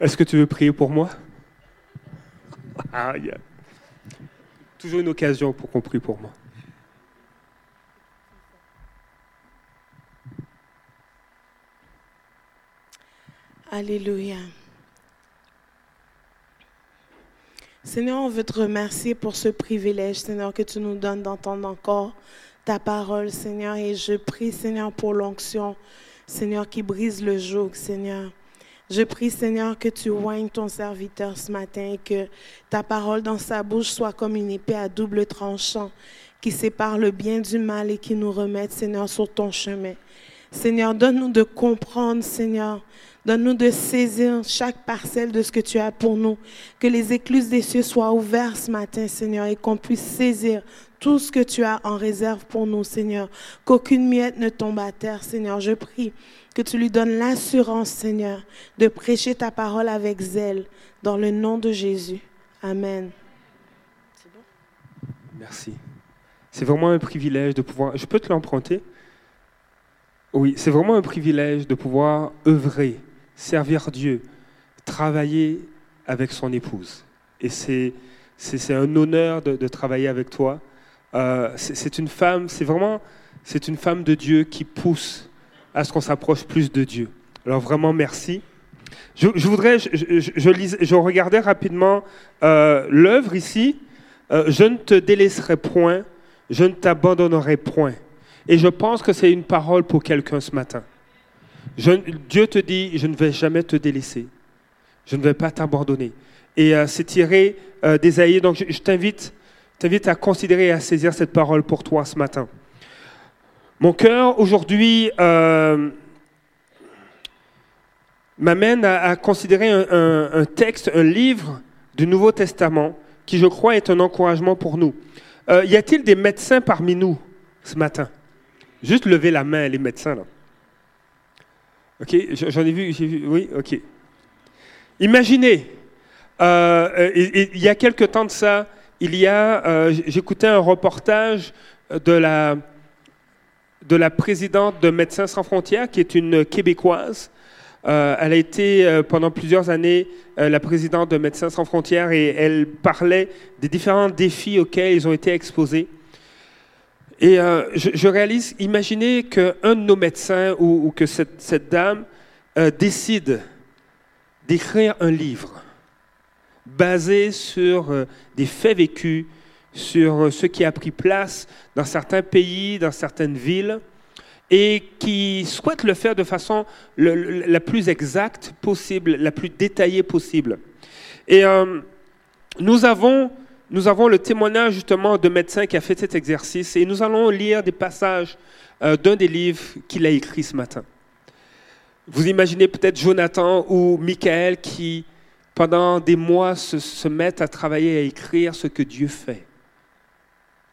Est-ce que tu veux prier pour moi? Ah, il y a Toujours une occasion pour qu'on prie pour moi. Alléluia. Seigneur, on veut te remercier pour ce privilège, Seigneur, que tu nous donnes d'entendre encore ta parole, Seigneur. Et je prie, Seigneur, pour l'onction, Seigneur, qui brise le joug, Seigneur. Je prie, Seigneur, que tu oignes ton serviteur ce matin et que ta parole dans sa bouche soit comme une épée à double tranchant qui sépare le bien du mal et qui nous remette, Seigneur, sur ton chemin. Seigneur, donne-nous de comprendre, Seigneur. Donne-nous de saisir chaque parcelle de ce que tu as pour nous. Que les écluses des cieux soient ouvertes ce matin, Seigneur, et qu'on puisse saisir tout ce que tu as en réserve pour nous, Seigneur. Qu'aucune miette ne tombe à terre, Seigneur. Je prie que tu lui donnes l'assurance, Seigneur, de prêcher ta parole avec zèle, dans le nom de Jésus. Amen. Merci. C'est vraiment un privilège de pouvoir... Je peux te l'emprunter? Oui, c'est vraiment un privilège de pouvoir œuvrer, servir Dieu, travailler avec son épouse. Et c'est, c'est, un honneur de, travailler avec toi. Euh, c'est, une femme, c'est vraiment, c'est une femme de Dieu qui pousse à ce qu'on s'approche plus de Dieu. Alors vraiment, merci. Je, voudrais, je, je, regardais rapidement euh, l'œuvre ici. Euh, je ne te délaisserai point, je ne t'abandonnerai point. Et je pense que c'est une parole pour quelqu'un ce matin. Dieu te dit, je ne vais jamais te délaisser. Je ne vais pas t'abandonner. Et euh, c'est tiré d'Ésaïe. Donc je, t'invite, t'invite à considérer et à saisir cette parole pour toi ce matin. Mon cœur aujourd'hui euh, m'amène à, considérer un, texte, un livre du Nouveau Testament qui, je crois, est un encouragement pour nous. Euh, y a-t-il des médecins parmi nous ce matin? Juste lever la main, les médecins là. Ok, j'en ai vu, oui, ok. Imaginez, euh, il y a quelque temps de ça, il y a, j'écoutais un reportage de la de la présidente de Médecins sans frontières, qui est une Québécoise. Euh, elle a été euh, pendant plusieurs années euh, la présidente de Médecins sans frontières et elle parlait des différents défis auxquels ils ont été exposés. Et je, réalise, imaginez qu'un de nos médecins ou, que cette, cette dame décide d'écrire un livre basé sur des faits vécus, sur ce qui a pris place dans certains pays, dans certaines villes, et qui souhaite le faire de façon la plus exacte possible, la plus détaillée possible. Et euh, nous, avons, nous avons le témoignage justement de médecin qui a fait cet exercice, et nous allons lire des passages euh, d'un des livres qu'il a écrit ce matin. Vous imaginez peut-être Jonathan ou Michael qui, pendant des mois, se, se mettent à travailler à écrire ce que Dieu fait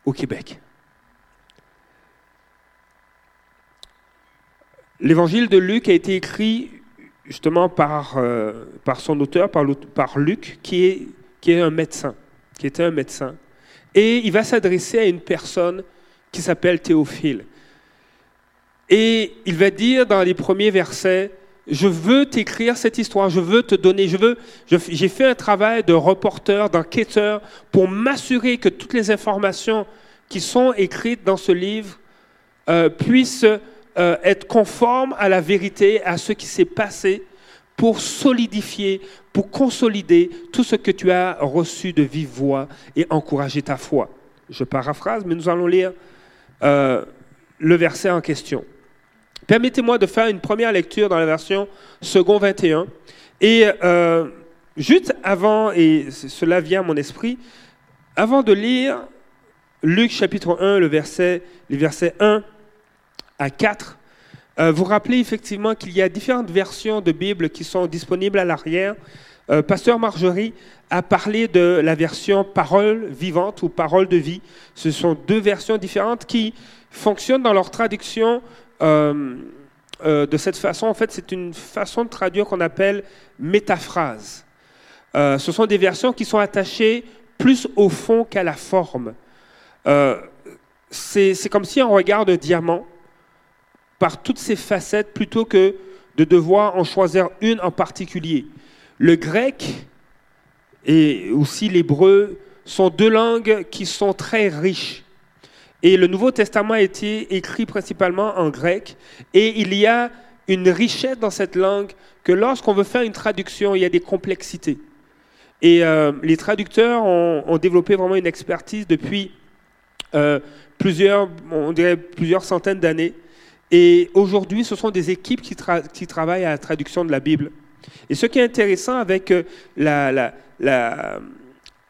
au Québec. L'évangile de Luc a été écrit justement par, euh, par son auteur, par, par Luc, qui est, qui est un médecin, qui était un médecin. Et il va s'adresser à une personne qui s'appelle Théophile. Et il va dire dans les premiers versets, je veux t'écrire cette histoire, je veux te donner, je veux, j'ai fait un travail de reporter, d'enquêteur pour m'assurer que toutes les informations qui sont écrites dans ce livre euh, puissent euh, être conformes à la vérité, à ce qui s'est passé, pour solidifier, pour consolider tout ce que tu as reçu de vive voix et encourager ta foi. Je paraphrase, mais nous allons lire euh, le verset en question. Permettez-moi de faire une première lecture dans la version second 21. Et euh, juste avant, et cela vient à mon esprit, avant de lire Luc chapitre 1, le verset, les versets 1 à 4, euh, vous rappelez effectivement qu'il y a différentes versions de Bible qui sont disponibles à l'arrière. Euh, Pasteur Marjorie a parlé de la version parole vivante ou parole de vie. Ce sont deux versions différentes qui fonctionnent dans leur traduction euh, euh, de cette façon. En fait, c'est une façon de traduire qu'on appelle métaphrase. Euh, ce sont des versions qui sont attachées plus au fond qu'à la forme. c'est comme si on regarde un diamant par toutes ses facettes plutôt que de devoir en choisir une en particulier. le grec et aussi l'hébreu sont deux langues qui sont très riches. Et le Nouveau Testament a été écrit principalement en grec. Et il y a une richesse dans cette langue que lorsqu'on veut faire une traduction, il y a des complexités. Et euh, les traducteurs ont, développé vraiment une expertise depuis euh, plusieurs, on dirait plusieurs centaines d'années. Et aujourd'hui, ce sont des équipes qui, travaillent à la traduction de la Bible. Et ce qui est intéressant avec euh, la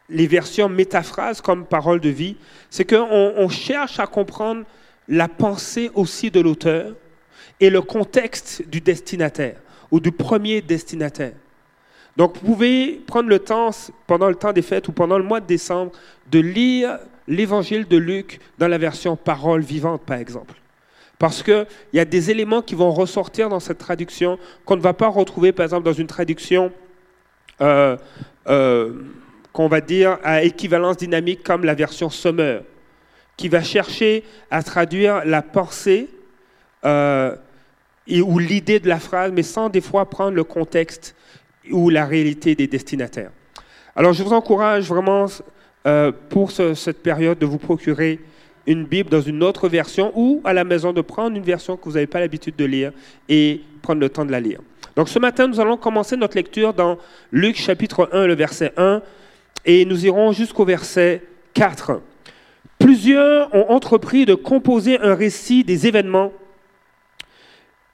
les versions métaphrases comme parole de vie, c'est qu'on cherche à comprendre la pensée aussi de l'auteur et le contexte du destinataire ou du premier destinataire. Donc vous pouvez prendre le temps, pendant le temps des fêtes ou pendant le mois de décembre, de lire l'évangile de Luc dans la version parole vivante, par exemple. Parce qu'il y a des éléments qui vont ressortir dans cette traduction qu'on ne va pas retrouver, par exemple, dans une traduction euh, euh, qu'on va dire à équivalence dynamique comme la version Sommer, qui va chercher à traduire la pensée euh, ou l'idée de la phrase, mais sans des fois prendre le contexte ou la réalité des destinataires. Alors je vous encourage vraiment euh, pour cette période de vous procurer une Bible dans une autre version ou à la maison de prendre une version que vous n'avez pas l'habitude de lire et prendre le temps de la lire. Donc ce matin, nous allons commencer notre lecture dans Luc chapitre 1, le verset 1 et nous irons jusqu'au verset 4. Plusieurs ont entrepris de composer un récit des événements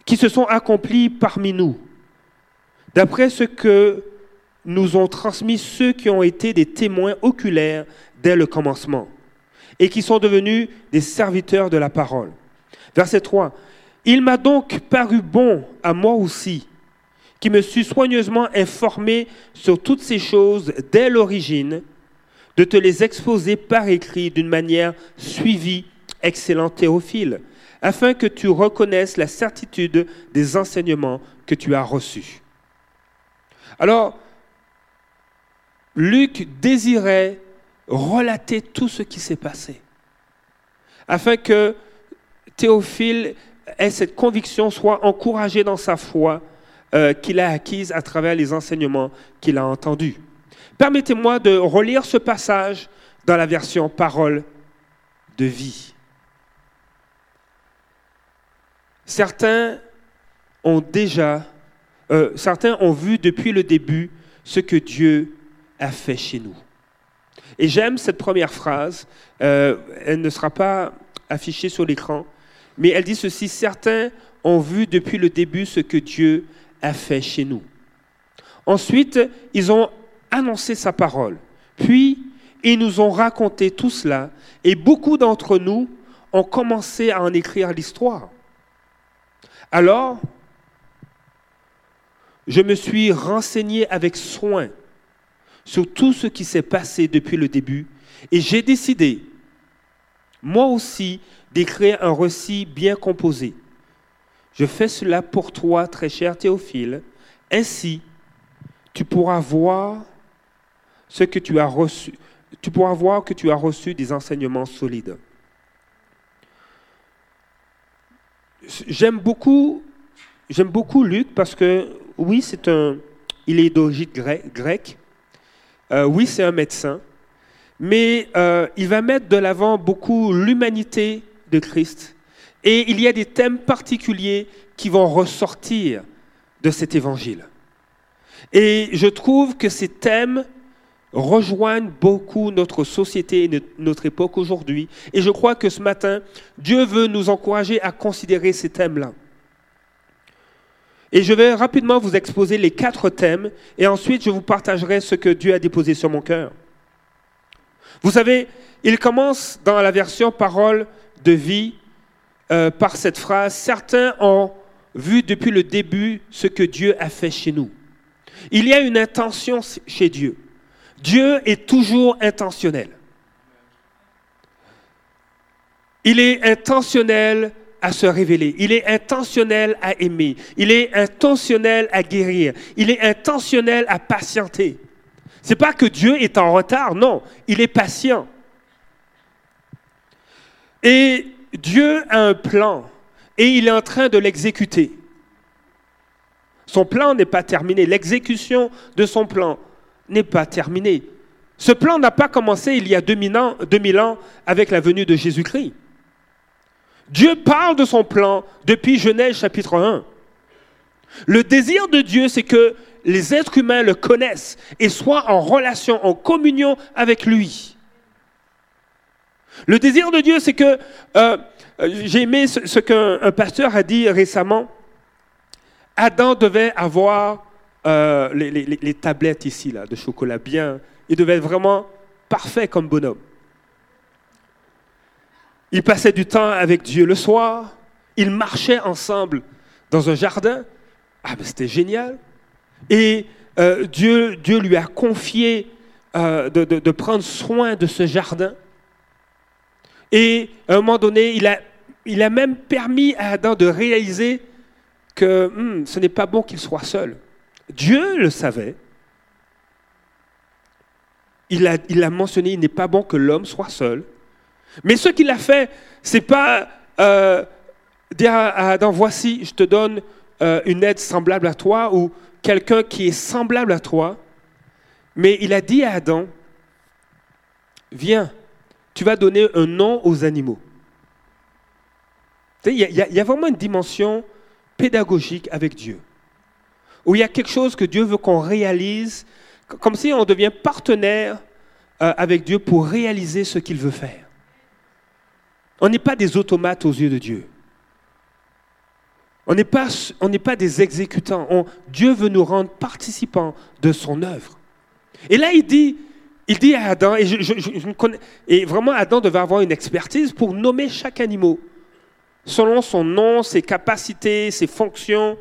qui se sont accomplis parmi nous, d'après ce que nous ont transmis ceux qui ont été des témoins oculaires dès le commencement et qui sont devenus des serviteurs de la parole. Verset 3. Il m'a donc paru bon à moi aussi qui me suis soigneusement informé sur toutes ces choses dès l'origine, de te les exposer par écrit d'une manière suivie, excellent Théophile, afin que tu reconnaisses la certitude des enseignements que tu as reçus. Alors, Luc désirait relater tout ce qui s'est passé, afin que Théophile ait cette conviction, soit encouragé dans sa foi, euh, qu'il a acquise à travers les enseignements qu'il a entendus. Permettez-moi de relire ce passage dans la version parole de vie. Certains ont déjà, euh, certains ont vu depuis le début ce que Dieu a fait chez nous. Et j'aime cette première phrase, euh, elle ne sera pas affichée sur l'écran, mais elle dit ceci, certains ont vu depuis le début ce que Dieu a fait chez nous. Ensuite, ils ont annoncé sa parole. Puis, ils nous ont raconté tout cela et beaucoup d'entre nous ont commencé à en écrire l'histoire. Alors, je me suis renseigné avec soin sur tout ce qui s'est passé depuis le début et j'ai décidé, moi aussi, d'écrire un récit bien composé je fais cela pour toi, très cher Théophile. Ainsi, tu pourras voir ce que tu as reçu. Tu pourras voir que tu as reçu des enseignements solides. J'aime beaucoup, j'aime beaucoup Luc parce que oui, c'est un, il est d'origine grecque. Euh, oui, c'est un médecin, mais euh, il va mettre de l'avant beaucoup l'humanité de Christ et il y a des thèmes particuliers qui vont ressortir de cet évangile. Et je trouve que ces thèmes rejoignent beaucoup notre société et notre époque aujourd'hui. Et je crois que ce matin, Dieu veut nous encourager à considérer ces thèmes-là. Et je vais rapidement vous exposer les quatre thèmes et ensuite je vous partagerai ce que Dieu a déposé sur mon cœur. Vous savez, il commence dans la version parole de vie euh, par cette phrase, certains ont vu depuis le début ce que Dieu a fait chez nous. Il y a une intention chez Dieu. Dieu est toujours intentionnel. Il est intentionnel à se révéler. Il est intentionnel à aimer. Il est intentionnel à guérir. Il est intentionnel à patienter. C'est pas que Dieu est en retard, non. Il est patient. Et Dieu a un plan et il est en train de l'exécuter. Son plan n'est pas terminé. L'exécution de son plan n'est pas terminée. Ce plan n'a pas commencé il y a 2000 ans, 2000 ans avec la venue de Jésus-Christ. Dieu parle de son plan depuis Genèse chapitre 1. Le désir de Dieu, c'est que les êtres humains le connaissent et soient en relation, en communion avec lui. Le désir de Dieu, c'est que, euh, j'ai aimé ce, qu'un pasteur a dit récemment, Adam devait avoir euh, les, tablettes ici, là, de chocolat bien, il devait être vraiment parfait comme bonhomme. Il passait du temps avec Dieu le soir, ils marchaient ensemble dans un jardin, ah, mais c'était génial. Et euh, Dieu, lui a confié de, prendre soin de ce jardin. Et à un moment donné, il a, même permis à Adam de réaliser que hmm, ce n'est pas bon qu'il soit seul. Dieu le savait. Il a, il a mentionné, il n'est pas bon que l'homme soit seul. Mais ce qu'il a fait, c'est pas euh, dire à Adam, voici, je te donne euh, une aide semblable à toi ou quelqu'un qui est semblable à toi. Mais il a dit à Adam, viens, tu vas donner un nom aux animaux. Il y, a vraiment une dimension pédagogique avec Dieu, où il y a quelque chose que Dieu veut qu'on réalise, comme si on devient partenaire euh, avec Dieu pour réaliser ce qu'il veut faire. On n'est pas des automates aux yeux de Dieu. On n'est pas des exécutants. Dieu veut nous rendre participants de son œuvre. Et là, il dit, il dit à Adam, et, vraiment Adam devait avoir une expertise pour nommer chaque animal, selon son nom, ses capacités, ses fonctions.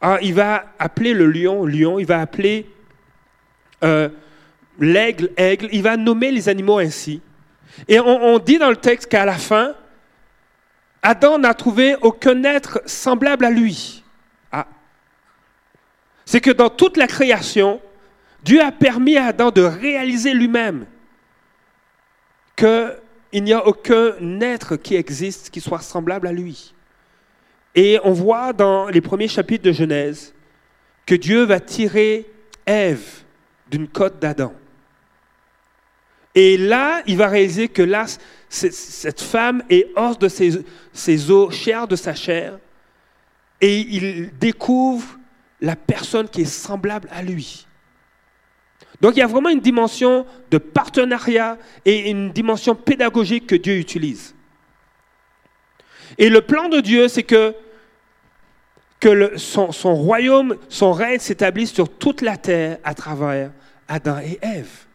Alors, il va appeler le lion, lion, il va appeler euh, l'aigle, aigle, il va nommer les animaux ainsi. Et on dit dans le texte qu'à la fin, Adam n'a trouvé aucun être semblable à lui. Ah. C'est que dans toute la création, Dieu a permis à Adam de réaliser lui-même qu'il n'y a aucun être qui existe qui soit semblable à lui. Et on voit dans les premiers chapitres de Genèse que Dieu va tirer Ève d'une côte d'Adam. Et là, il va réaliser que là, cette femme est hors de ses, os, chair de sa chair, et il découvre la personne qui est semblable à lui. Donc il y a vraiment une dimension de partenariat et une dimension pédagogique que Dieu utilise. Et le plan de Dieu, c'est que, son royaume, son règne s'établisse sur toute la terre à travers Adam et Ève.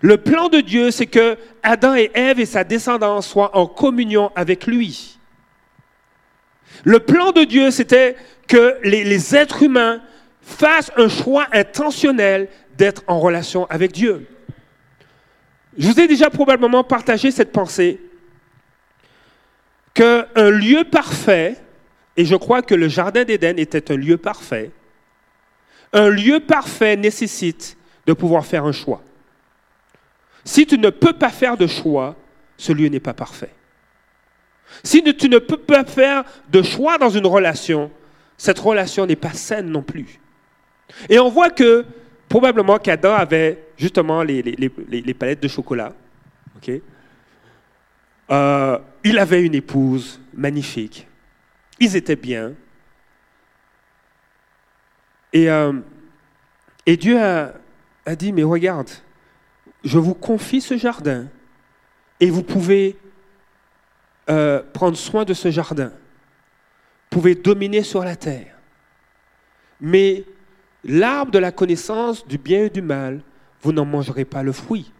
Le plan de Dieu, c'est que Adam et Ève et sa descendance soient en communion avec lui. Le plan de Dieu, c'était que les, êtres humains fassent un choix intentionnel d'être en relation avec Dieu. Je vous ai déjà probablement partagé cette pensée qu'un lieu parfait, et je crois que le Jardin d'Éden était un lieu parfait, un lieu parfait nécessite de pouvoir faire un choix. Si tu ne peux pas faire de choix, ce lieu n'est pas parfait. Si tu ne peux pas faire de choix dans une relation, cette relation n'est pas saine non plus. Et on voit que probablement qu'Adam avait justement les, palettes de chocolat. Euh, il avait une épouse magnifique. Ils étaient bien. Et, euh, Dieu a dit, mais regarde, je vous confie ce jardin et vous pouvez euh, prendre soin de ce jardin. Vous pouvez dominer sur la terre. Mais l'arbre de la connaissance du bien et du mal, vous n'en mangerez pas le fruit.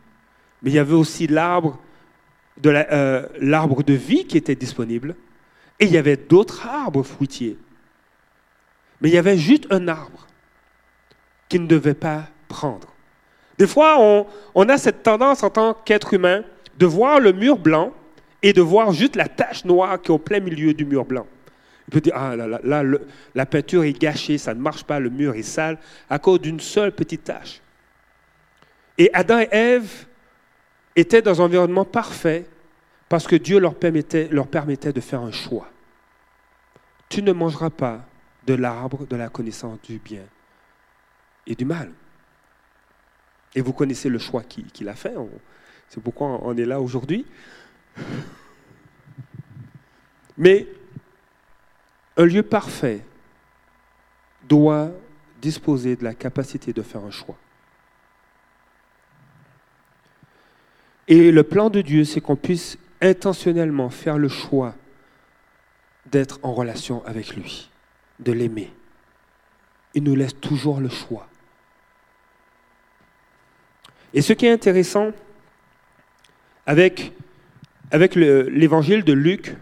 Mais il y avait aussi l'arbre de, euh, vie qui était disponible. Et il y avait d'autres arbres fruitiers. Mais il y avait juste un arbre qu'il ne devait pas prendre. Des fois, on, a cette tendance en tant qu'être humain de voir le mur blanc et de voir juste la tache noire qui est au plein milieu du mur blanc. Il peut dire, ah là, là, la peinture est gâchée, ça ne marche pas, le mur est sale, à cause d'une seule petite tache. Et Adam et Ève étaient dans un environnement parfait parce que Dieu leur permettait, leur permettait de faire un choix. tu ne mangeras pas de l'arbre de la connaissance du bien et du mal. Et vous connaissez le choix qu'il a fait. C'est pourquoi on est là aujourd'hui. Mais un lieu parfait doit disposer de la capacité de faire un choix. Et le plan de Dieu, c'est qu'on puisse intentionnellement faire le choix d'être en relation avec lui, de l'aimer. Il nous laisse toujours le choix. Et ce qui est intéressant avec, avec l'évangile de Luc,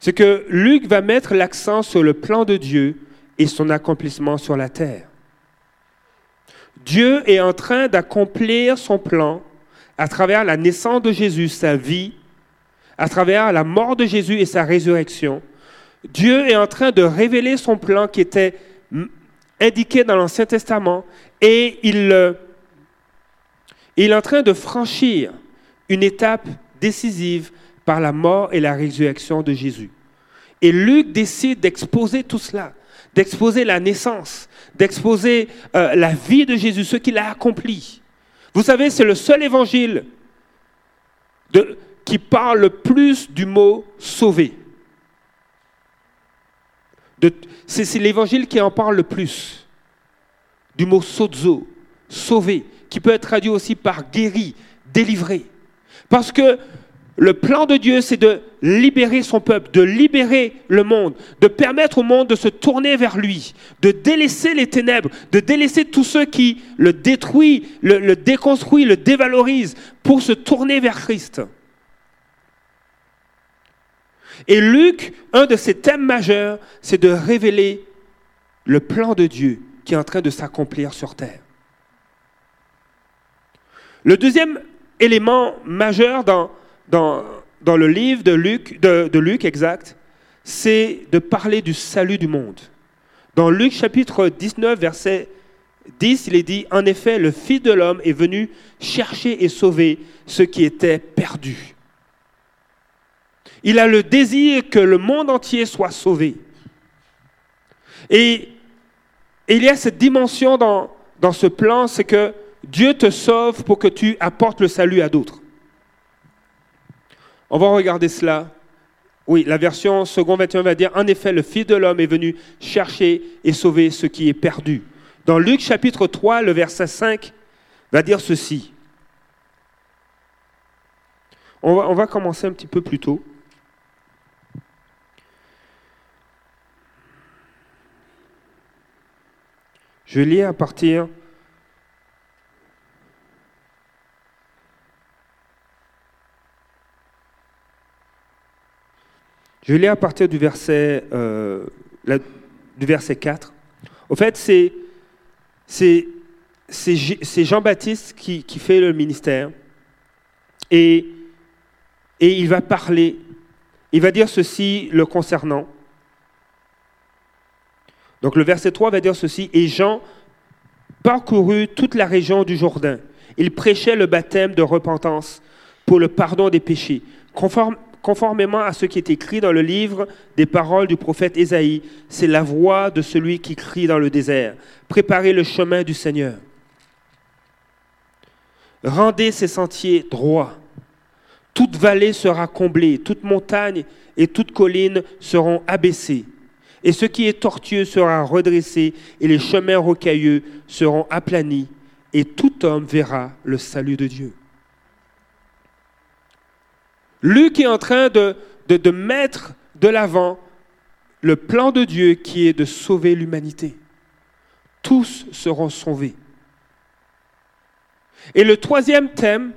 c'est que Luc va mettre l'accent sur le plan de Dieu et son accomplissement sur la terre. Dieu est en train d'accomplir son plan à travers la naissance de Jésus, sa vie, à travers la mort de Jésus et sa résurrection. Dieu est en train de révéler son plan qui était indiqué dans l'Ancien Testament et il, euh, il est en train de franchir une étape décisive par la mort et la résurrection de Jésus. Et Luc décide d'exposer tout cela, d'exposer la naissance, d'exposer euh, la vie de Jésus, ce qu'il a accompli. Vous savez, c'est le seul évangile qui parle le plus du mot sauver. C'est l'évangile qui en parle le plus. Du mot sozo, sauver, qui peut être traduit aussi par guéri, délivré. Parce que le plan de Dieu, c'est de libérer son peuple, de libérer le monde, de permettre au monde de se tourner vers lui, de délaisser les ténèbres, de délaisser tous ceux qui le détruisent, le, le déconstruisent, le dévalorisent, pour se tourner vers Christ. Et Luc, un de ses thèmes majeurs, c'est de révéler le plan de Dieu qui est en train de s'accomplir sur terre. Le deuxième élément majeur dans, dans, le livre de Luc, de, de Luc exact, c'est de parler du salut du monde. Dans Luc chapitre 19, verset 10, il est dit, En effet, le Fils de l'homme est venu chercher et sauver ceux qui étaient perdus. Il a le désir que le monde entier soit sauvé. Et, il y a cette dimension dans ce plan, c'est que Dieu te sauve pour que tu apportes le salut à d'autres. On va regarder cela. Oui, la version second 21 va dire, en effet, le Fils de l'homme est venu chercher et sauver ce qui est perdu. Dans Luc chapitre 3, le verset 5 va dire ceci. On va, on va commencer un petit peu plus tôt. Je lis à partir Je lis à partir du verset, euh, du verset 4. Au fait, c'est, Jean-Baptiste qui, fait le ministère. Et, et il va parler, il va dire ceci le concernant. Donc le verset 3 va dire ceci, et Jean parcourut toute la région du Jourdain. Il prêchait le baptême de repentance pour le pardon des péchés, conformément à ce qui est écrit dans le livre des paroles du prophète Ésaïe. C'est la voix de celui qui crie dans le désert. Préparez le chemin du Seigneur. Rendez ses sentiers droits. Toute vallée sera comblée, toute montagne et toute colline seront abaissées et ce qui est tortueux sera redressé, et les chemins rocailleux seront aplanis, et tout homme verra le salut de Dieu. Luc est en train de, mettre de l'avant le plan de Dieu qui est de sauver l'humanité. Tous seront sauvés. Et le troisième thème,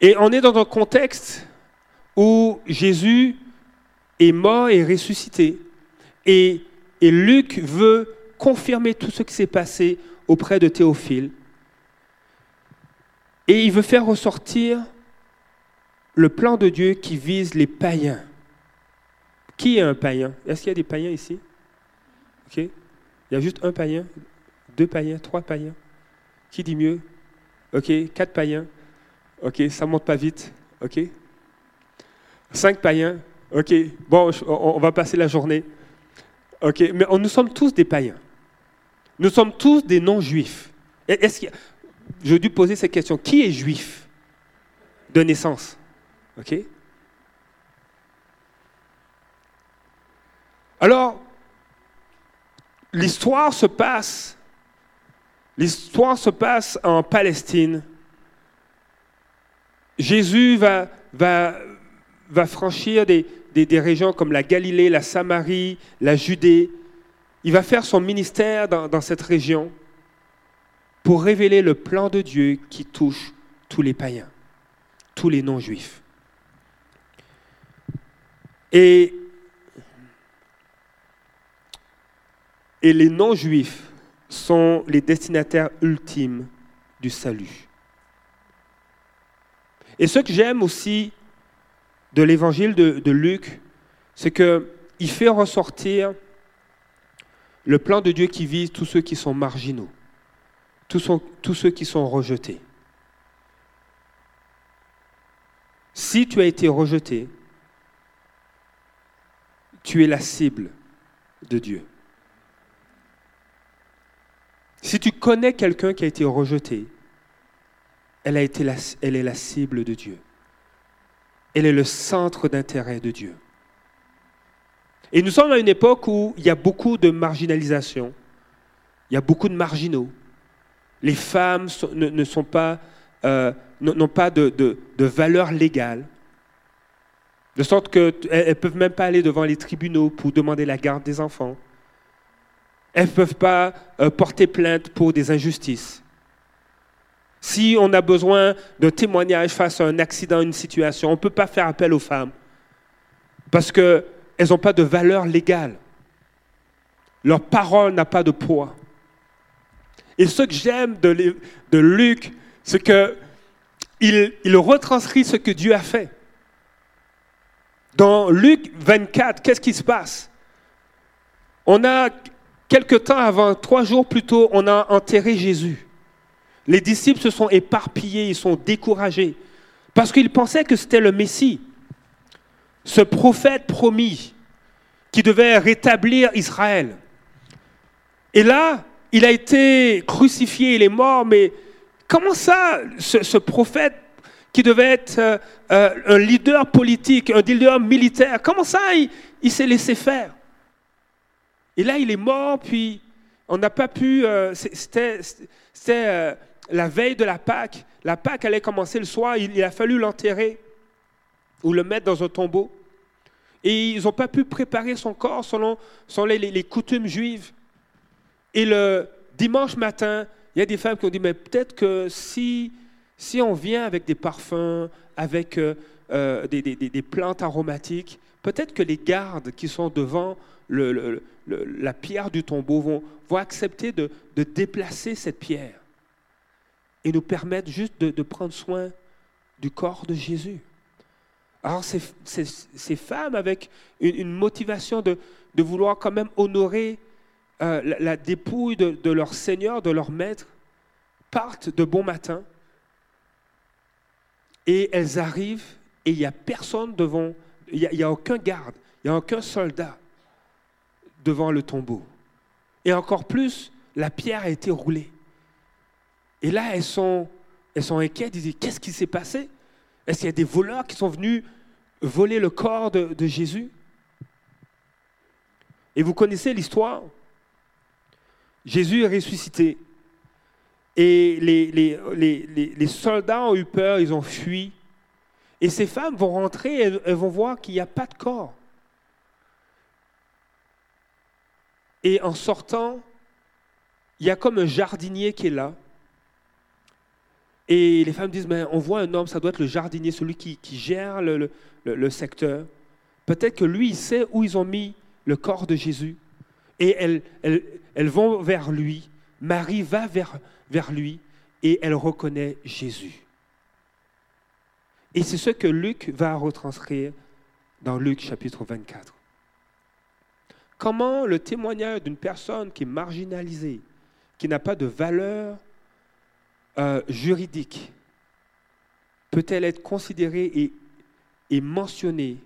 et on est dans un contexte où Jésus est mort et ressuscité. Et Luc veut confirmer tout ce qui s'est passé auprès de Théophile. Et il veut faire ressortir le plan de Dieu qui vise les païens. Qui est un païen? Est-ce qu'il y a des païens ici? Ok. Il y a juste un païen, deux païens, trois païens? Qui dit mieux? Ok, quatre païens? Ok, ça monte pas vite. Ok Cinq païens? Ok. Bon, on va passer la journée. Ok. Mais nous sommes tous des païens. Nous sommes tous des non-juifs. Est-ce Je dû poser cette question. Qui est juif de naissance? Alors, l'histoire se passe. L'histoire se passe en Palestine. Jésus va, franchir des, régions comme la Galilée, la Samarie, la Judée. Il va faire son ministère dans, dans cette région pour révéler le plan de Dieu qui touche tous les païens, tous les non-juifs. Et, les non-juifs sont les destinataires ultimes du salut. Et ce que j'aime aussi de l'évangile de, Luc, c'est qu'il fait ressortir le plan de Dieu qui vise tous ceux qui sont marginaux, tous ceux qui sont rejetés. Si tu as été rejeté, tu es la cible de Dieu. Si tu connais quelqu'un qui a été rejeté, elle, est la cible de Dieu. Elle est le centre d'intérêt de Dieu. Et nous sommes à une époque où il y a beaucoup de marginalisation, il y a beaucoup de marginaux. Les femmes euh, n'ont pas de, valeur légale, de sorte qu'elles ne peuvent même pas aller devant les tribunaux pour demander la garde des enfants. Elles ne peuvent pas euh, porter plainte pour des injustices. Si on a besoin d'un témoignage face à un accident, une situation, on ne peut pas faire appel aux femmes parce qu'elles n'ont pas de valeur légale. Leur parole n'a pas de poids. Et ce que j'aime de, de, Luc, c'est qu'il il retranscrit ce que Dieu a fait. Dans Luc 24, qu'est-ce qui se passe? On a, quelque temps avant, trois jours plus tôt, on a enterré Jésus. Les disciples se sont éparpillés, ils sont découragés, parce qu'ils pensaient que c'était le Messie, ce prophète promis qui devait rétablir Israël. Et là, il a été crucifié, il est mort, mais comment ça, ce, prophète qui devait être euh, euh, un leader politique, un leader militaire, comment ça, il, s'est laissé faire? Et là, il est mort, puis on n'a pas pu... Euh, c'était la veille de la Pâque, la Pâque allait commencer le soir, il, a fallu l'enterrer ou le mettre dans un tombeau. Et ils n'ont pas pu préparer son corps selon, les, coutumes juives. Et le dimanche matin, il y a des femmes qui ont dit, mais peut-être que si, si on vient avec des parfums, avec euh, euh, des, plantes aromatiques, peut-être que les gardes qui sont devant la pierre du tombeau vont, accepter de déplacer cette pierre et nous permettre juste de, prendre soin du corps de Jésus. Alors ces, femmes avec une, motivation de, de, vouloir quand même honorer euh, la, dépouille de, leur Seigneur, de leur Maître, partent de bon matin et elles arrivent et il n'y a personne devant, il n'y a, aucun garde, il n'y a aucun soldat devant le tombeau. Et encore plus, la pierre a été roulée. Et là, elles sont, elles sont inquiètes. Elles disent, qu'est-ce qui s'est passé? Est-ce qu'il y a des voleurs qui sont venus voler le corps de, Jésus? Et vous connaissez l'histoire? Jésus est ressuscité. Et les, soldats ont eu peur, ils ont fui. Et ces femmes vont rentrer, elles, elles vont voir qu'il n'y a pas de corps. Et en sortant, il y a comme un jardinier qui est là. Et les femmes disent, mais on voit un homme, ça doit être le jardinier, celui qui, gère le, secteur. Peut-être que lui, il sait où ils ont mis le corps de Jésus. Et elles, elles, vont vers lui. Marie va vers, vers lui et elle reconnaît Jésus. Et c'est ce que Luc va retranscrire dans Luc chapitre 24. Comment le témoignage d'une personne qui est marginalisée, qui n'a pas de valeur euh, juridique peut-elle être considérée et est mentionné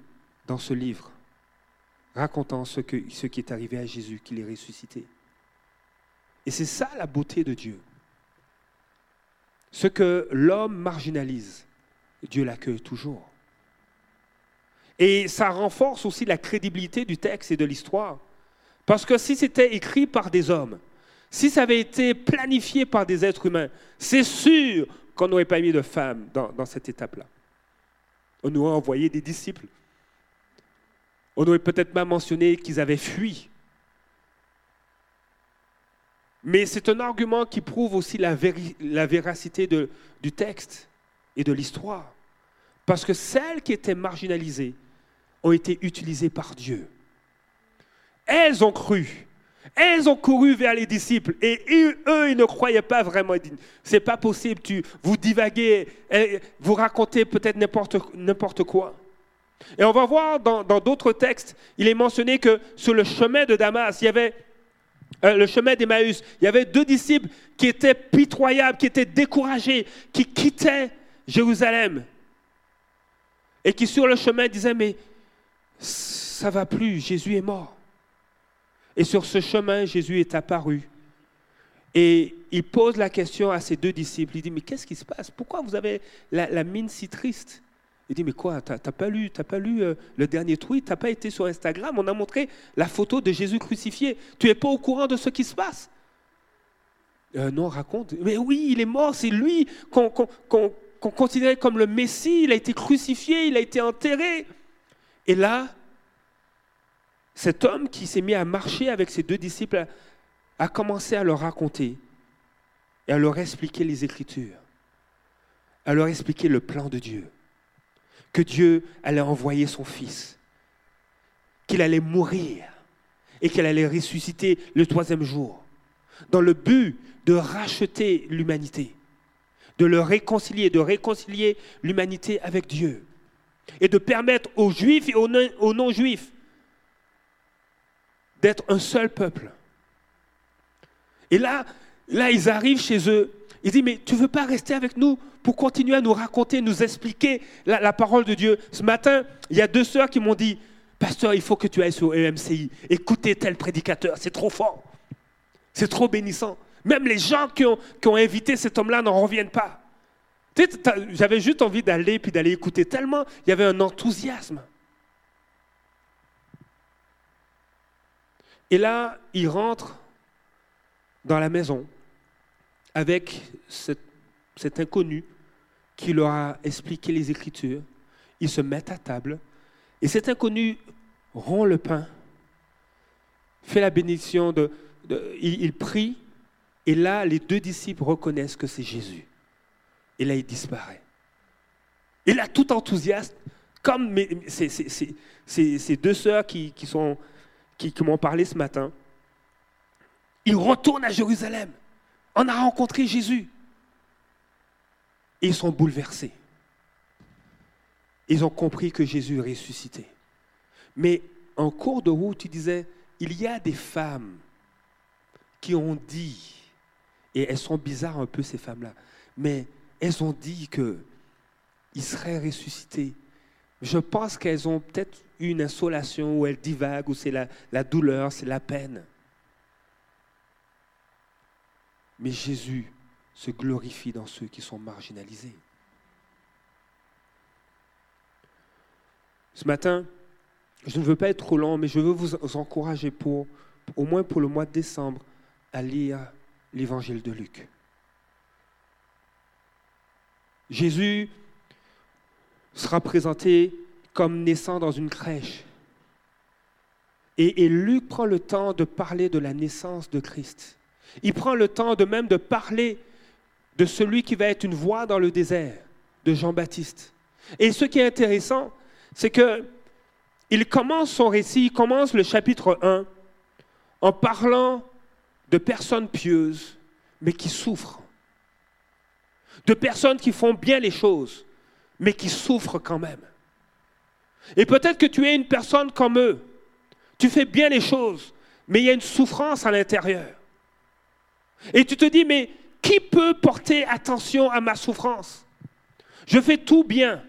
dans ce livre, racontant ce qui est arrivé à Jésus, qu'il est ressuscité? Et c'est ça la beauté de Dieu. Ce que l'homme marginalise, Dieu l'accueille toujours. Et ça renforce aussi la crédibilité du texte et de l'histoire. Parce que si c'était écrit par des hommes, si ça avait été planifié par des êtres humains, c'est sûr qu'on n'aurait pas mis de femmes dans, dans cette étape-là. On aurait envoyé des disciples. On aurait peut-être pas mentionné qu'ils avaient fui. Mais c'est un argument qui prouve aussi la, véracité du texte et de l'histoire. Parce que celles qui étaient marginalisées ont été utilisées par Dieu. Elles ont cru. Elles ont couru vers les disciples et eux, ils ne croyaient pas vraiment. C'est pas possible, tu, vous divaguez, vous racontez peut-être n'importe quoi. Et on va voir dans d'autres textes, il est mentionné que sur le chemin de Damas, il y avait euh, le chemin d'Emmaüs, il y avait deux disciples qui étaient pitoyables, qui étaient découragés, qui quittaient Jérusalem et qui sur le chemin disaient mais ça va plus, Jésus est mort. Et sur ce chemin, Jésus est apparu. Et il pose la question à ses deux disciples. Il dit, mais qu'est-ce qui se passe? Pourquoi vous avez la, mine si triste? Il dit, mais quoi T'as pas lu, as pas lu euh, le dernier tweet? T'as pas été sur Instagram? On a montré la photo de Jésus crucifié. Tu n'es pas au courant de ce qui se passe? Euh, Non, raconte. Mais oui, il est mort. C'est lui qu'on considérait comme le Messie. Il a été crucifié, il a été enterré. Et là, cet homme qui s'est mis à marcher avec ses deux disciples a, commencé à leur raconter et à leur expliquer les Écritures, à leur expliquer le plan de Dieu, que Dieu allait envoyer son Fils, qu'il allait mourir et qu'il allait ressusciter le troisième jour, dans le but de racheter l'humanité, de le réconcilier, de réconcilier l'humanité avec Dieu, et de permettre aux Juifs et aux non-Juifs d'être un seul peuple. Et là, là, ils arrivent chez eux. Ils disent, mais tu ne veux pas rester avec nous pour continuer à nous raconter, nous expliquer la, parole de Dieu Ce matin, il y a deux sœurs qui m'ont dit, pasteur, il faut que tu ailles sur EMCI, écoutez tel prédicateur, c'est trop fort, c'est trop bénissant. Même les gens qui ont, invité cet homme-là n'en reviennent pas. J'avais juste envie d'aller puis d'aller écouter tellement il y avait un enthousiasme. Et là, il rentre dans la maison avec cet, inconnu qui leur a expliqué les Écritures. Ils se mettent à table et cet inconnu rompt le pain, fait la bénédiction, il, prie et là, les deux disciples reconnaissent que c'est Jésus. Et là, il disparaît. Et là, tout enthousiaste, comme ces deux sœurs qui, qui, m'ont parlé ce matin, ils retournent à Jérusalem. On a rencontré Jésus. Ils sont bouleversés. Ils ont compris que Jésus est ressuscité. Mais en cours de route, tu disais, il y a des femmes qui ont dit, et elles sont bizarres un peu ces femmes-là, mais elles ont dit qu'il serait ressuscité. Je pense qu'elles ont peut-être une insolation où elle divague, où c'est la douleur, c'est la peine. Mais Jésus se glorifie dans ceux qui sont marginalisés. Ce matin, je ne veux pas être trop long, mais je veux vous encourager pour, au moins pour le mois de décembre, à lire l'évangile de Luc. Jésus sera présenté comme naissant dans une crèche. Et, Luc prend le temps de parler de la naissance de Christ. Il prend le temps de même de parler de celui qui va être une voix dans le désert, de Jean-Baptiste. Et ce qui est intéressant, c'est que il commence son récit, il commence le chapitre 1 en parlant de personnes pieuses, mais qui souffrent. De personnes qui font bien les choses, mais qui souffrent quand même. Et peut-être que tu es une personne comme eux. Tu fais bien les choses, mais il y a une souffrance à l'intérieur. Et tu te dis, mais qui peut porter attention à ma souffrance? Je fais tout bien.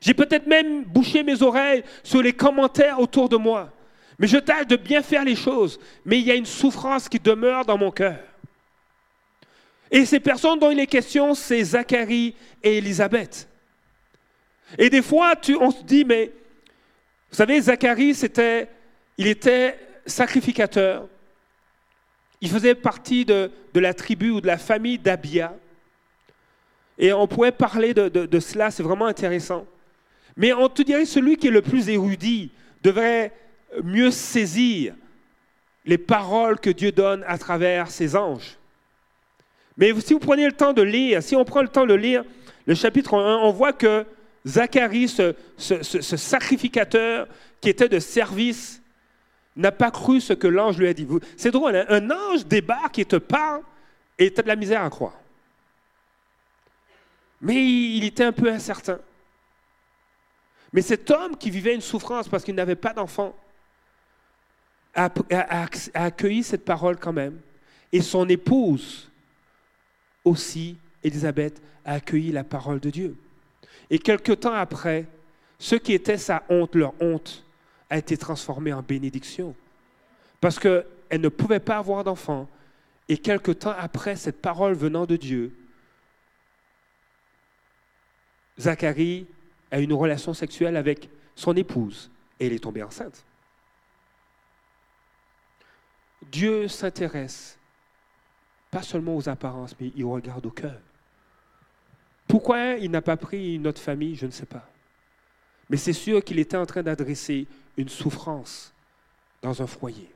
J'ai peut-être même bouché mes oreilles sur les commentaires autour de moi. Mais je tâche de bien faire les choses. Mais il y a une souffrance qui demeure dans mon cœur. Et ces personnes dont il est question, c'est Zacharie et Élisabeth. Et des fois, on se dit, mais vous savez, Zacharie, c'était, il était sacrificateur. Il faisait partie de, la tribu ou de la famille d'Abia. Et on pourrait parler de, cela, c'est vraiment intéressant. Mais on te dirait, celui qui est le plus érudit devrait mieux saisir les paroles que Dieu donne à travers ses anges. Mais si vous prenez le temps de lire, si on prend le temps de lire le chapitre 1, on voit que Zacharie, ce, sacrificateur qui était de service, n'a pas cru ce que l'ange lui a dit. C'est drôle, hein? un ange débarque et te parle et tu as de la misère à croire. Mais il était un peu incertain. Mais cet homme qui vivait une souffrance parce qu'il n'avait pas d'enfant a, a, accueilli cette parole quand même. Et son épouse aussi, Élisabeth, a accueilli la parole de Dieu. Et quelque temps après, ce qui était sa honte, leur honte, a été transformé en bénédiction. Parce qu'elle ne pouvait pas avoir d'enfant. Et quelque temps après cette parole venant de Dieu, Zacharie a une relation sexuelle avec son épouse et elle est tombée enceinte. Dieu s'intéresse pas seulement aux apparences, mais il regarde au cœur. Pourquoi il n'a pas pris une autre famille, je ne sais pas. Mais c'est sûr qu'il était en train d'adresser une souffrance dans un foyer.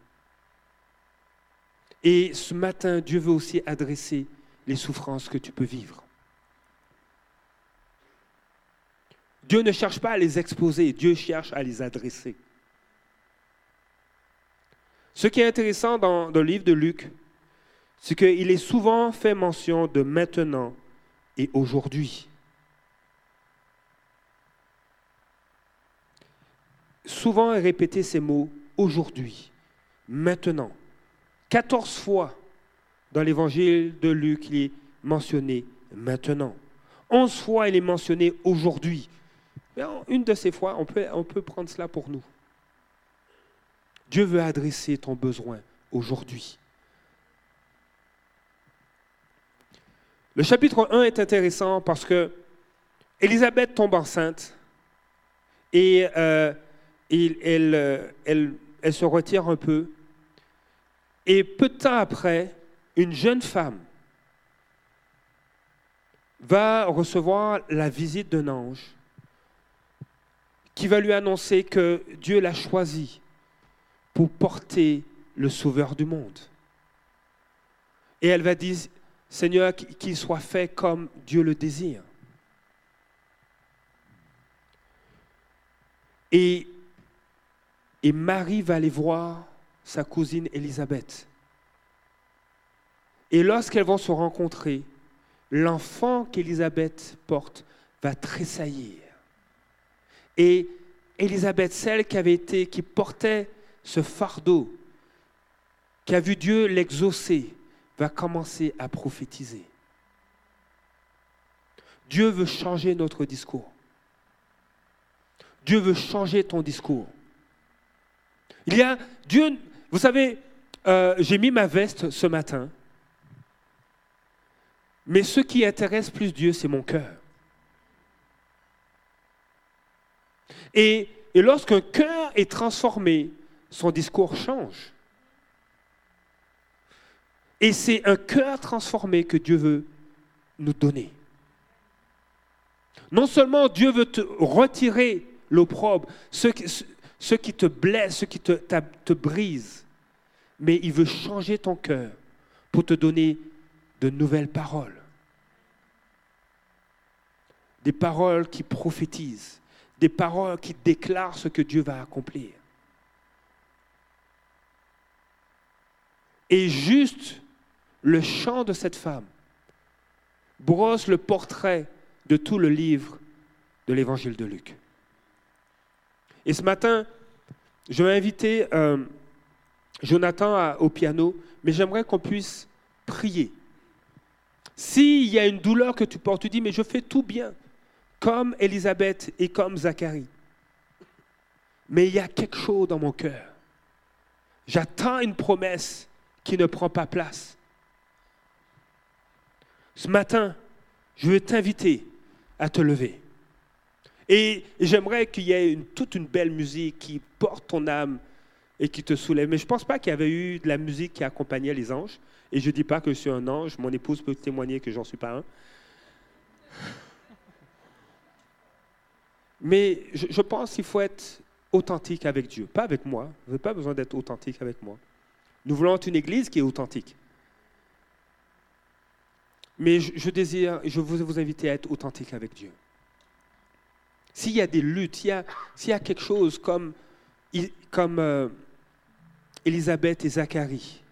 Et ce matin, Dieu veut aussi adresser les souffrances que tu peux vivre. Dieu ne cherche pas à les exposer, Dieu cherche à les adresser. Ce qui est intéressant dans, le livre de Luc, c'est qu'il est souvent fait mention de maintenant et aujourd'hui. Souvent répété ces mots aujourd'hui, maintenant. 14 fois dans l'évangile de Luc, il est mentionné maintenant. 11 fois, il est mentionné aujourd'hui. Une de ces fois, on peut, on peut prendre cela pour nous. Dieu veut adresser ton besoin aujourd'hui. Le chapitre 1 est intéressant parce que Élisabeth tombe enceinte et, euh, elle, se retire un peu. Et peu de temps après, une jeune femme va recevoir la visite d'un ange qui va lui annoncer que Dieu l'a choisi pour porter le Sauveur du monde. Et elle va dire, Seigneur, qu'il soit fait comme Dieu le désire. Et, et Marie va aller voir sa cousine Élisabeth. Et lorsqu'elles vont se rencontrer, l'enfant qu'Élisabeth porte va tressaillir. Et Élisabeth, celle qui avait été, qui portait ce fardeau, qui a vu Dieu l'exaucer, va commencer à prophétiser. Dieu veut changer notre discours. Dieu veut changer ton discours. Il y a Dieu, vous savez, euh, j'ai mis ma veste ce matin, mais ce qui intéresse plus Dieu, c'est mon cœur. Et, lorsqu'un cœur est transformé, son discours change. Et c'est un cœur transformé que Dieu veut nous donner. Non seulement Dieu veut retirer l'opprobre, ce, ce, qui te blesse, ce qui te, te brise, mais il veut changer ton cœur pour te donner de nouvelles paroles. Des paroles qui prophétisent, des paroles qui déclarent ce que Dieu va accomplir. Et juste le chant de cette femme brosse le portrait de tout le livre de l'évangile de Luc. Et ce matin, je vais inviter euh, Jonathan au piano, mais j'aimerais qu'on puisse prier. S'il y a une douleur que tu portes, tu dis, mais je fais tout bien. comme Élisabeth et comme Zacharie. Mais il y a quelque chose dans mon cœur. J'attends une promesse qui ne prend pas place. Ce matin, je veux t'inviter à te lever. Et j'aimerais qu'il y ait toute une belle musique qui porte ton âme et qui te soulève. Mais je ne pense pas qu'il y avait eu de la musique qui accompagnait les anges. Et je ne dis pas que je suis un ange, mon épouse peut témoigner que j'en suis pas un. Mais je, pense qu'il faut être authentique avec Dieu, pas avec moi. Vous n'avez pas besoin d'être authentique avec moi. Nous voulons être une église qui est authentique. Mais je, désire, je veux vous inviter à être authentique avec Dieu. S'il y a des luttes, s'il y a, quelque chose comme, comme euh, Élisabeth et Zacharie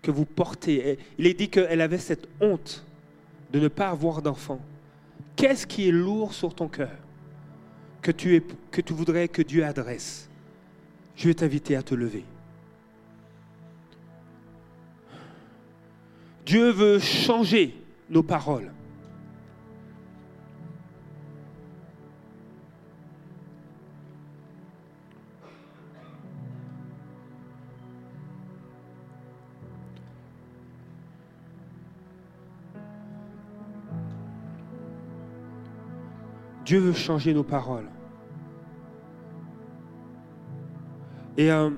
que vous portez, il est dit qu'elle avait cette honte de ne pas avoir d'enfant. Qu'est-ce qui est lourd sur ton cœur que tu, que tu voudrais que Dieu adresse? Je vais t'inviter à te lever. Dieu veut changer nos paroles. Dieu veut changer nos paroles. Et euh,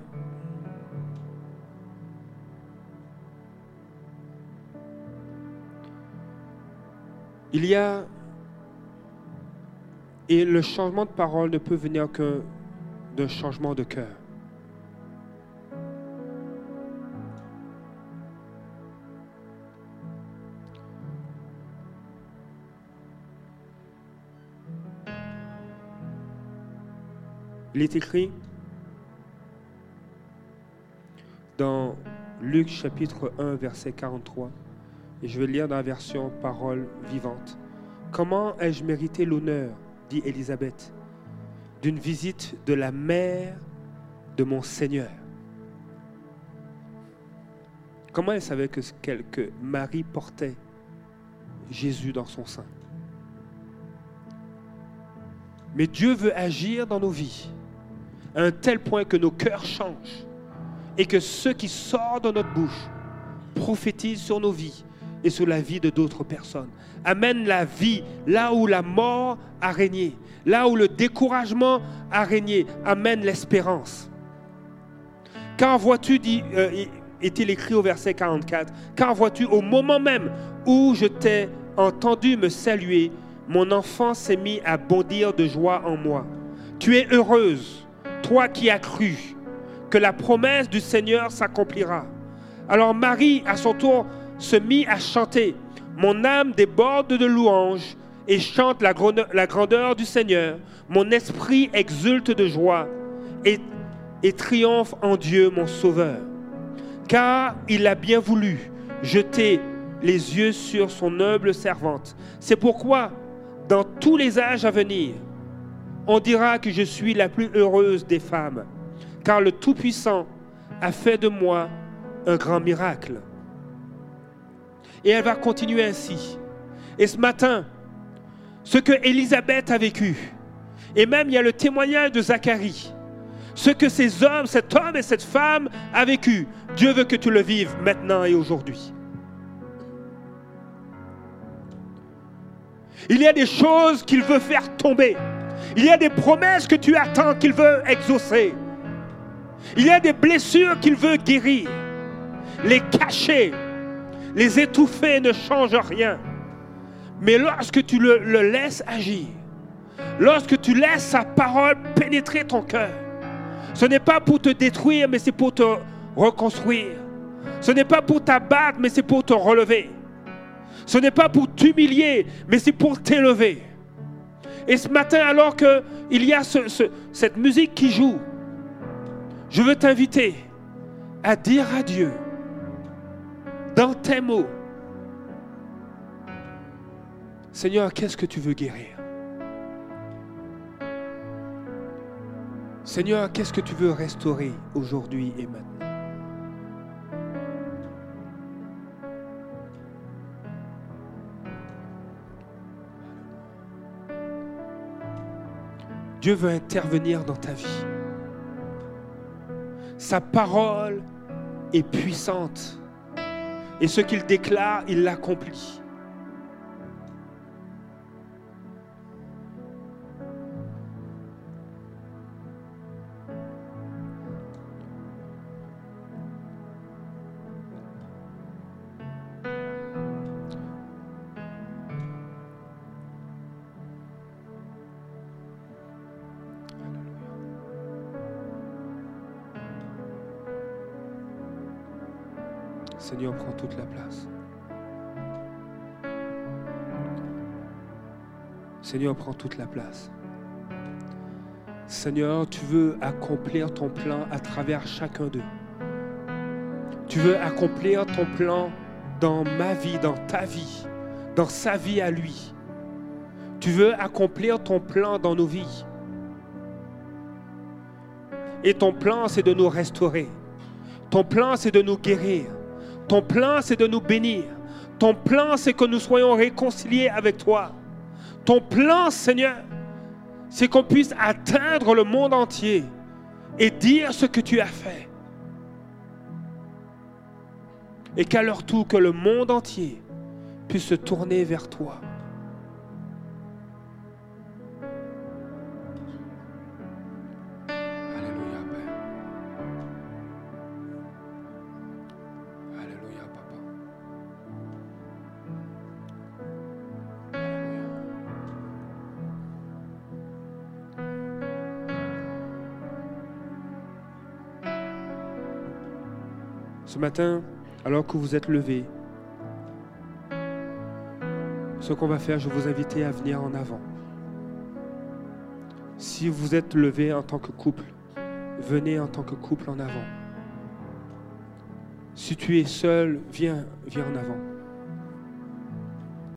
il y a et le changement de parole ne peut venir que d'un changement de cœur. Il est écrit dans Luc chapitre 1 verset 43, et je vais lire dans la version parole vivante. Comment ai-je mérité l'honneur, dit Élisabeth, d'une visite de la mère de mon Seigneur? Comment elle savait que, que Marie portait Jésus dans son sein? Mais Dieu veut agir dans nos vies à un tel point que nos cœurs changent et que ce qui sort de notre bouche prophétise sur nos vies et sur la vie de d'autres personnes. Amène la vie là où la mort a régné, là où le découragement a régné. Amène l'espérance. Quand vois-tu, dit, euh, est-il écrit au verset 44, quand vois-tu au moment même où je t'ai entendu me saluer, mon enfant s'est mis à bondir de joie en moi. Tu es heureuse toi qui as cru que la promesse du Seigneur s'accomplira. Alors Marie, à son tour, se mit à chanter. Mon âme déborde de louanges et chante la grandeur du Seigneur. Mon esprit exulte de joie et, et triomphe en Dieu mon Sauveur. Car il a bien voulu jeter les yeux sur son humble servante. C'est pourquoi, dans tous les âges à venir, on dira que je suis la plus heureuse des femmes, car le Tout-Puissant a fait de moi un grand miracle. Et elle va continuer ainsi. Et ce matin, ce que Élisabeth a vécu, et même il y a le témoignage de Zacharie, ce que ces hommes, cet homme et cette femme a vécu, Dieu veut que tu le vives maintenant et aujourd'hui. Il y a des choses qu'il veut faire tomber. Il y a des promesses que tu attends qu'il veut exaucer. Il y a des blessures qu'il veut guérir. Les cacher, les étouffer ne change rien. Mais lorsque tu le, laisses agir, lorsque tu laisses sa parole pénétrer ton cœur, ce n'est pas pour te détruire, mais c'est pour te reconstruire. Ce n'est pas pour t'abattre, mais c'est pour te relever. Ce n'est pas pour t'humilier, mais c'est pour t'élever. Et ce matin, alors qu'il y a cette musique qui joue, je veux t'inviter à dire à Dieu, dans tes mots, Seigneur, qu'est-ce que tu veux guérir? Seigneur, qu'est-ce que tu veux restaurer aujourd'hui et maintenant? Dieu veut intervenir dans ta vie. Sa parole est puissante. Et ce qu'il déclare, il l'accomplit. Seigneur, prends toute la place. Seigneur, tu veux accomplir ton plan à travers chacun d'eux. Tu veux accomplir ton plan dans ma vie, dans ta vie, dans sa vie à lui. Tu veux accomplir ton plan dans nos vies. Et ton plan, c'est de nous restaurer. Ton plan, c'est de nous guérir. Ton plan, c'est de nous bénir. Ton plan, c'est que nous soyons réconciliés avec toi. Ton plan, Seigneur, c'est qu'on puisse atteindre le monde entier et dire ce que tu as fait. Et qu'à leur tour, que le monde entier puisse se tourner vers toi. Ce matin, alors que vous êtes levés, ce qu'on va faire, je vous invite à venir en avant. Si vous êtes levé en tant que couple, venez en tant que couple en avant. Si tu es seul, viens, viens en avant.